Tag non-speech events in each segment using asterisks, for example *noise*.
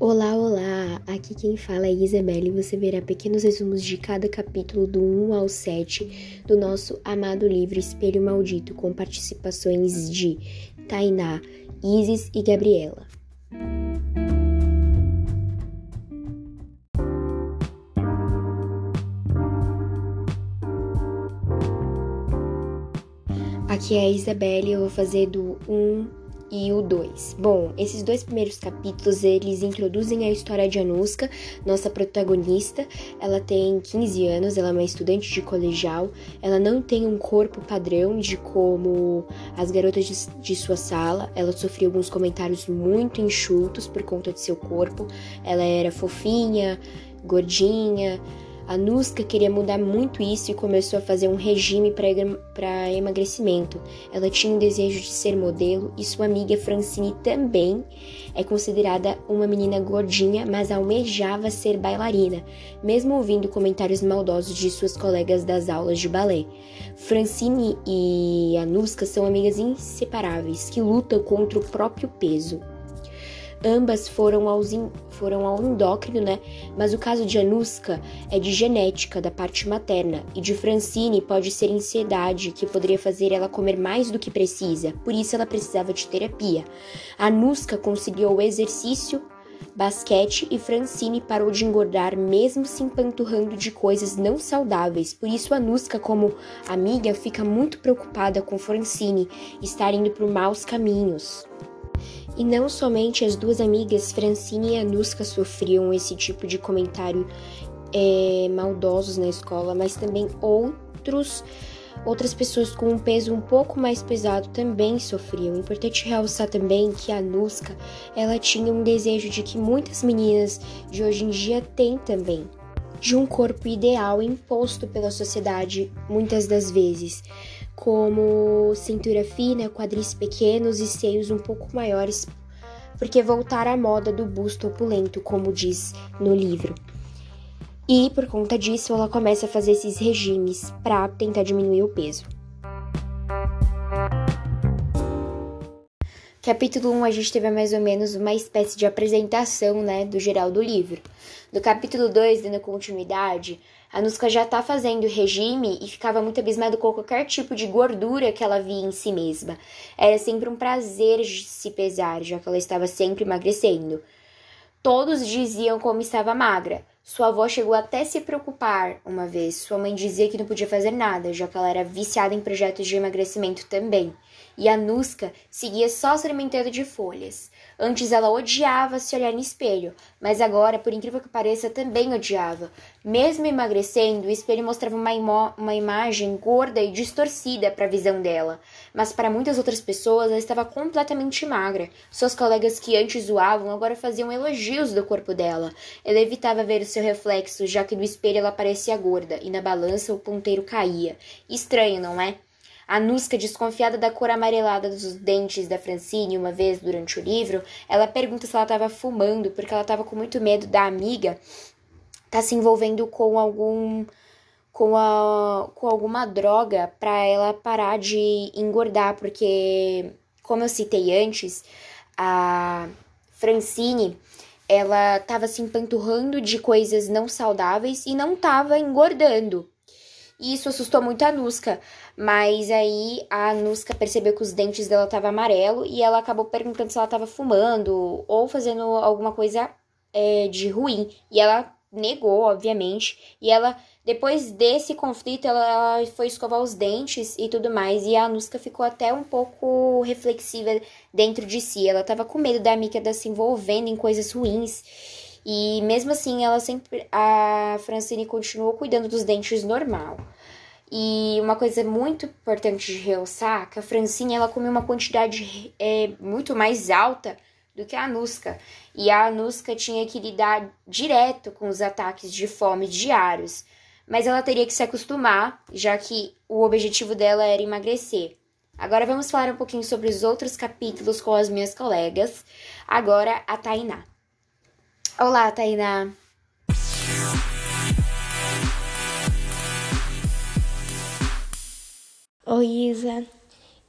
Olá, olá! Aqui quem fala é Isabelle e você verá pequenos resumos de cada capítulo do 1 ao 7 do nosso amado livro Espelho Maldito, com participações de Tainá, Isis e Gabriela. Aqui é a Isabelle, eu vou fazer do 1 e o 2. Bom, esses dois primeiros capítulos eles introduzem a história de Anuska, nossa protagonista. Ela tem 15 anos, ela é uma estudante de colegial. Ela não tem um corpo padrão de como as garotas de, de sua sala. Ela sofreu alguns comentários muito enxutos por conta de seu corpo. Ela era fofinha, gordinha a Nuska queria mudar muito isso e começou a fazer um regime para emagrecimento. Ela tinha um desejo de ser modelo e sua amiga Francine também é considerada uma menina gordinha, mas almejava ser bailarina, mesmo ouvindo comentários maldosos de suas colegas das aulas de balé. Francine e a Nuska são amigas inseparáveis que lutam contra o próprio peso. Ambas foram, aos in, foram ao endócrino, né? Mas o caso de Anuska é de genética, da parte materna, e de Francine pode ser ansiedade, que poderia fazer ela comer mais do que precisa, por isso ela precisava de terapia. Anuska conseguiu o exercício basquete e Francine parou de engordar mesmo se empanturrando de coisas não saudáveis. Por isso Anuska, como amiga, fica muito preocupada com Francine estar indo por maus caminhos. E não somente as duas amigas, Francine e Anuska, sofriam esse tipo de comentário é, maldosos na escola, mas também outros outras pessoas com um peso um pouco mais pesado também sofriam. Importante realçar também que a Anuska, ela tinha um desejo de que muitas meninas de hoje em dia têm também, de um corpo ideal imposto pela sociedade muitas das vezes como cintura fina, quadris pequenos e seios um pouco maiores, porque voltar à moda do busto opulento, como diz no livro. E por conta disso, ela começa a fazer esses regimes para tentar diminuir o peso. Capítulo 1 a gente teve mais ou menos uma espécie de apresentação, né, do geral do livro. No capítulo 2, dando continuidade, a Nuska já tá fazendo regime e ficava muito abismada com qualquer tipo de gordura que ela via em si mesma. Era sempre um prazer se pesar, já que ela estava sempre emagrecendo. Todos diziam como estava magra. Sua avó chegou até se preocupar uma vez. Sua mãe dizia que não podia fazer nada, já que ela era viciada em projetos de emagrecimento também. E a Nuska seguia só se alimentando de folhas. Antes ela odiava se olhar no espelho, mas agora, por incrível que pareça, também odiava. Mesmo emagrecendo, o espelho mostrava uma, uma imagem gorda e distorcida para a visão dela. Mas para muitas outras pessoas, ela estava completamente magra. Suas colegas que antes zoavam agora faziam elogios do corpo dela. Ela evitava ver o seu reflexo, já que no espelho ela parecia gorda e na balança o ponteiro caía. Estranho, não é? A Nusca, desconfiada da cor amarelada dos dentes da Francine, uma vez durante o livro, ela pergunta se ela estava fumando, porque ela estava com muito medo da amiga tá se envolvendo com algum com, a, com alguma droga para ela parar de engordar, porque como eu citei antes, a Francine ela estava se empanturrando de coisas não saudáveis e não estava engordando. E isso assustou muito a Nuska. Mas aí a Nuska percebeu que os dentes dela estavam amarelo e ela acabou perguntando se ela estava fumando ou fazendo alguma coisa é, de ruim. E ela negou, obviamente. E ela, depois desse conflito, ela, ela foi escovar os dentes e tudo mais. E a Nuska ficou até um pouco reflexiva dentro de si. Ela estava com medo da amiga se envolvendo em coisas ruins. E mesmo assim, ela sempre. A Francine continuou cuidando dos dentes normal. E uma coisa muito importante de realçar que a Francine ela comeu uma quantidade é, muito mais alta do que a Anuska. E a Anuska tinha que lidar direto com os ataques de fome diários. Mas ela teria que se acostumar, já que o objetivo dela era emagrecer. Agora vamos falar um pouquinho sobre os outros capítulos com as minhas colegas. Agora a Tainá. Olá, Tainá. Oi, Isa.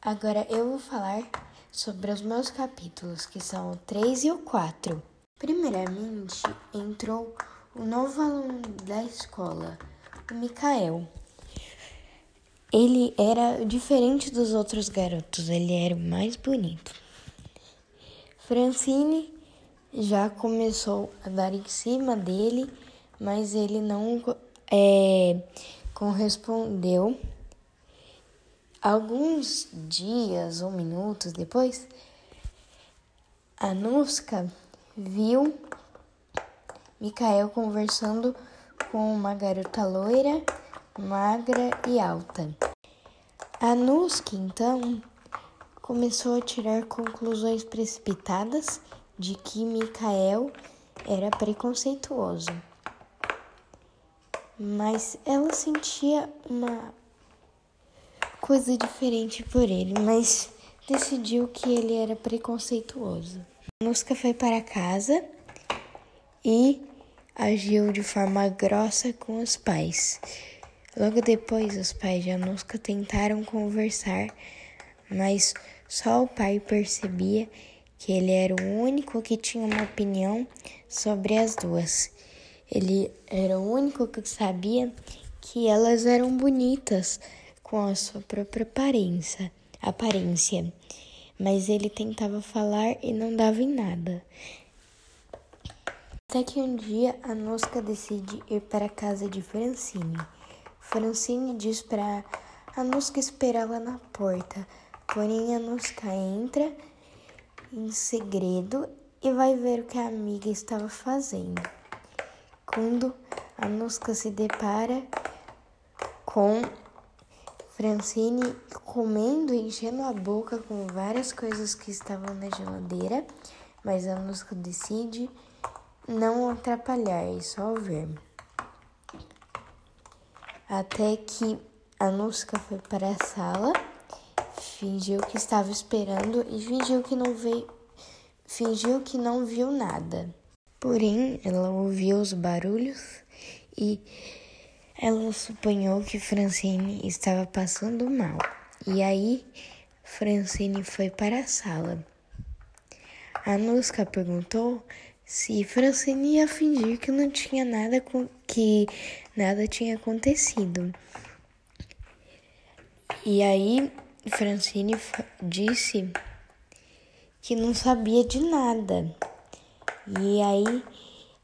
Agora eu vou falar sobre os meus capítulos, que são o 3 e o 4. Primeiramente, entrou o novo aluno da escola, o Mikael. Ele era diferente dos outros garotos, ele era o mais bonito. Francine já começou a dar em cima dele, mas ele não é, correspondeu. Alguns dias ou minutos depois, a Nuska viu Mikael conversando com uma garota loira magra e alta. A Nuski, então, começou a tirar conclusões precipitadas de que Mikael era preconceituoso. Mas ela sentia uma coisa diferente por ele, mas decidiu que ele era preconceituoso. Nuska foi para casa e agiu de forma grossa com os pais. Logo depois, os pais de Anuska tentaram conversar, mas só o pai percebia que ele era o único que tinha uma opinião sobre as duas. Ele era o único que sabia que elas eram bonitas com a sua própria aparência, aparência. Mas ele tentava falar e não dava em nada. Até que um dia a Nosca decide ir para a casa de Francine. Francine diz para Anuska esperá-la na porta, porém Anuska entra em segredo e vai ver o que a amiga estava fazendo. Quando Anuska se depara com Francine comendo enchendo a boca com várias coisas que estavam na geladeira, mas Anuska decide não atrapalhar e só ver até que a Nuska foi para a sala, fingiu que estava esperando e fingiu que não veio, fingiu que não viu nada. Porém, ela ouviu os barulhos e ela suponhou que Francine estava passando mal. E aí, Francine foi para a sala. A Nuska perguntou se Francine ia fingir que não tinha nada que nada tinha acontecido. E aí Francine disse que não sabia de nada. E aí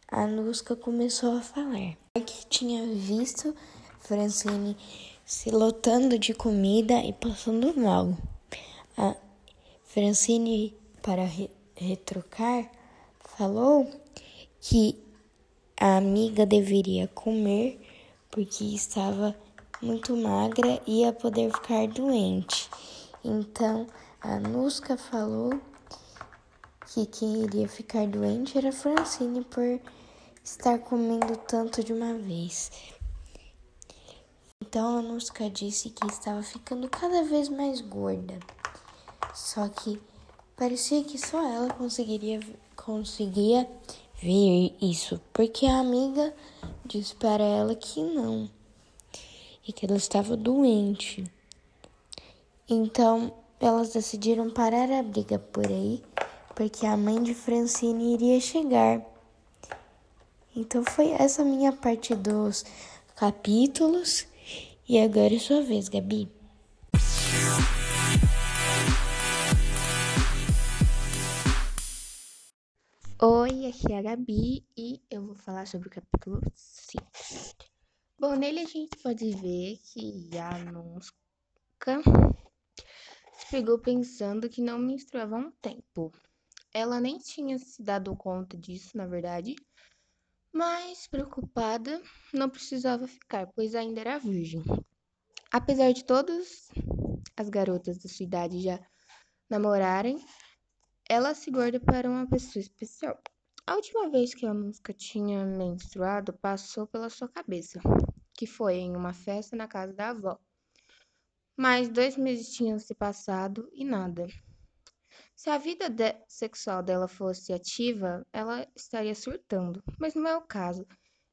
a Nusca começou a falar que tinha visto Francine se lotando de comida e passando mal. A Francine, para re retrucar, falou que a amiga deveria comer porque estava muito magra ia poder ficar doente. Então a Nusca falou que quem iria ficar doente era Francine por estar comendo tanto de uma vez. Então a Nusca disse que estava ficando cada vez mais gorda. Só que parecia que só ela conseguiria conseguia ver isso, porque a amiga disse para ela que não e que ela estava doente. Então, elas decidiram parar a briga por aí, porque a mãe de Francine iria chegar. Então, foi essa minha parte dos capítulos. E agora é sua vez, Gabi. Oi, aqui é a Gabi e eu vou falar sobre o capítulo 5. Bom, nele a gente pode ver que a Nusca se pegou pensando que não menstruava há um tempo. Ela nem tinha se dado conta disso, na verdade, mas preocupada não precisava ficar, pois ainda era virgem. Apesar de todas as garotas da sua idade já namorarem, ela se guarda para uma pessoa especial. A última vez que a música tinha menstruado passou pela sua cabeça, que foi em uma festa na casa da avó. Mas dois meses tinham se passado e nada. Se a vida de sexual dela fosse ativa, ela estaria surtando, mas não é o caso.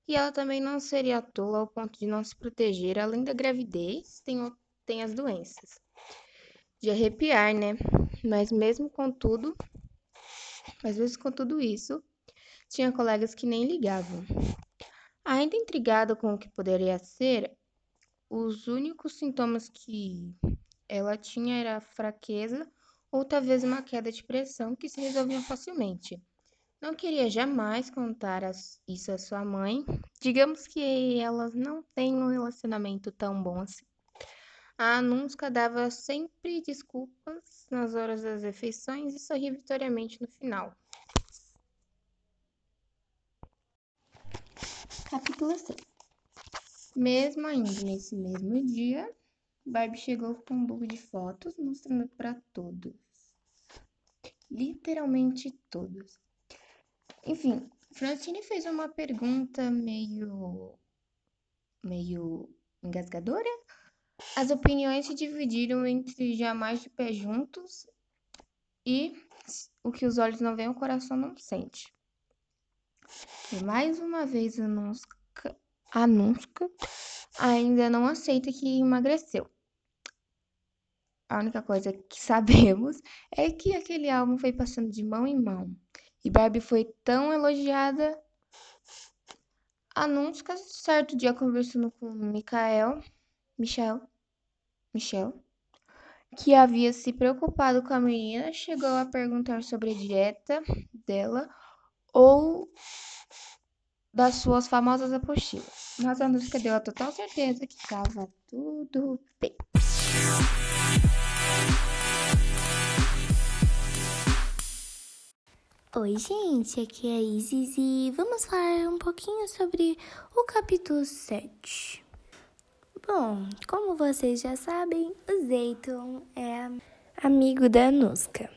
E ela também não seria tola ao ponto de não se proteger, além da gravidez, tem, tem as doenças. De arrepiar, né? Mas mesmo com tudo, mas mesmo com tudo isso, tinha colegas que nem ligavam. Ainda intrigada com o que poderia ser, os únicos sintomas que ela tinha era fraqueza ou talvez uma queda de pressão que se resolviam facilmente. Não queria jamais contar isso à sua mãe. Digamos que elas não têm um relacionamento tão bom assim. A Anunska dava sempre desculpas nas horas das refeições e sorria vitoriamente no final. Capítulo 6 Mesmo ainda nesse mesmo dia, Barbie chegou com um book de fotos mostrando para todos. Literalmente todos. Enfim, Francine fez uma pergunta meio. meio engasgadora. As opiniões se dividiram entre jamais de pé juntos e o que os olhos não veem, o coração não sente. E mais uma vez a Nusca, a Nusca ainda não aceita que emagreceu. A única coisa que sabemos *laughs* é que aquele álbum foi passando de mão em mão. E Barbie foi tão elogiada. Anúncio certo dia conversando com Michael, Michel, Michel, que havia se preocupado com a menina, chegou a perguntar sobre a dieta dela ou das suas famosas apostilas. Mas a música deu a total certeza que estava tudo bem. Oi, gente, aqui é a Isis e vamos falar um pouquinho sobre o capítulo 7. Bom, como vocês já sabem, o Zeiton é amigo da Nuska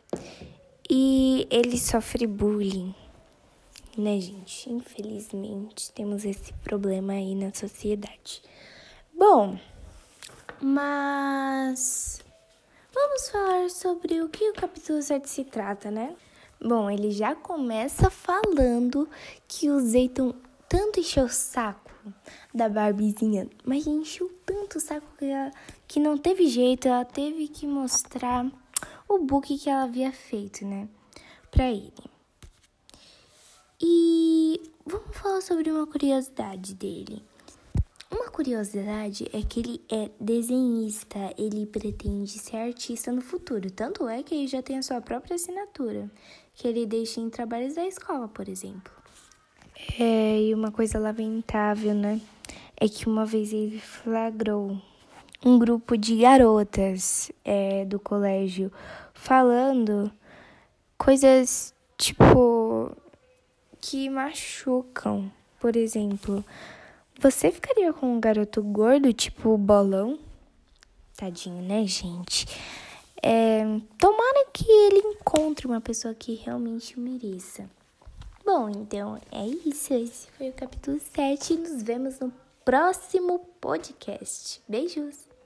e ele sofre bullying, né, gente? Infelizmente, temos esse problema aí na sociedade. Bom, mas vamos falar sobre o que o capítulo 7 se trata, né? Bom, ele já começa falando que o Zeiton tanto encheu o saco da Barbizinha, mas encheu tanto o saco que, ela, que não teve jeito, ela teve que mostrar o book que ela havia feito, né, pra ele. E vamos falar sobre uma curiosidade dele. Uma curiosidade é que ele é desenhista, ele pretende ser artista no futuro, tanto é que ele já tem a sua própria assinatura que ele deixa em trabalhos da escola, por exemplo. É, e uma coisa lamentável, né? É que uma vez ele flagrou um grupo de garotas é, do colégio falando coisas tipo que machucam. Por exemplo, você ficaria com um garoto gordo, tipo bolão? Tadinho, né, gente? É, tomara que ele encontre uma pessoa que realmente mereça. Bom, então é isso. Esse foi o capítulo 7. Nos vemos no próximo podcast. Beijos!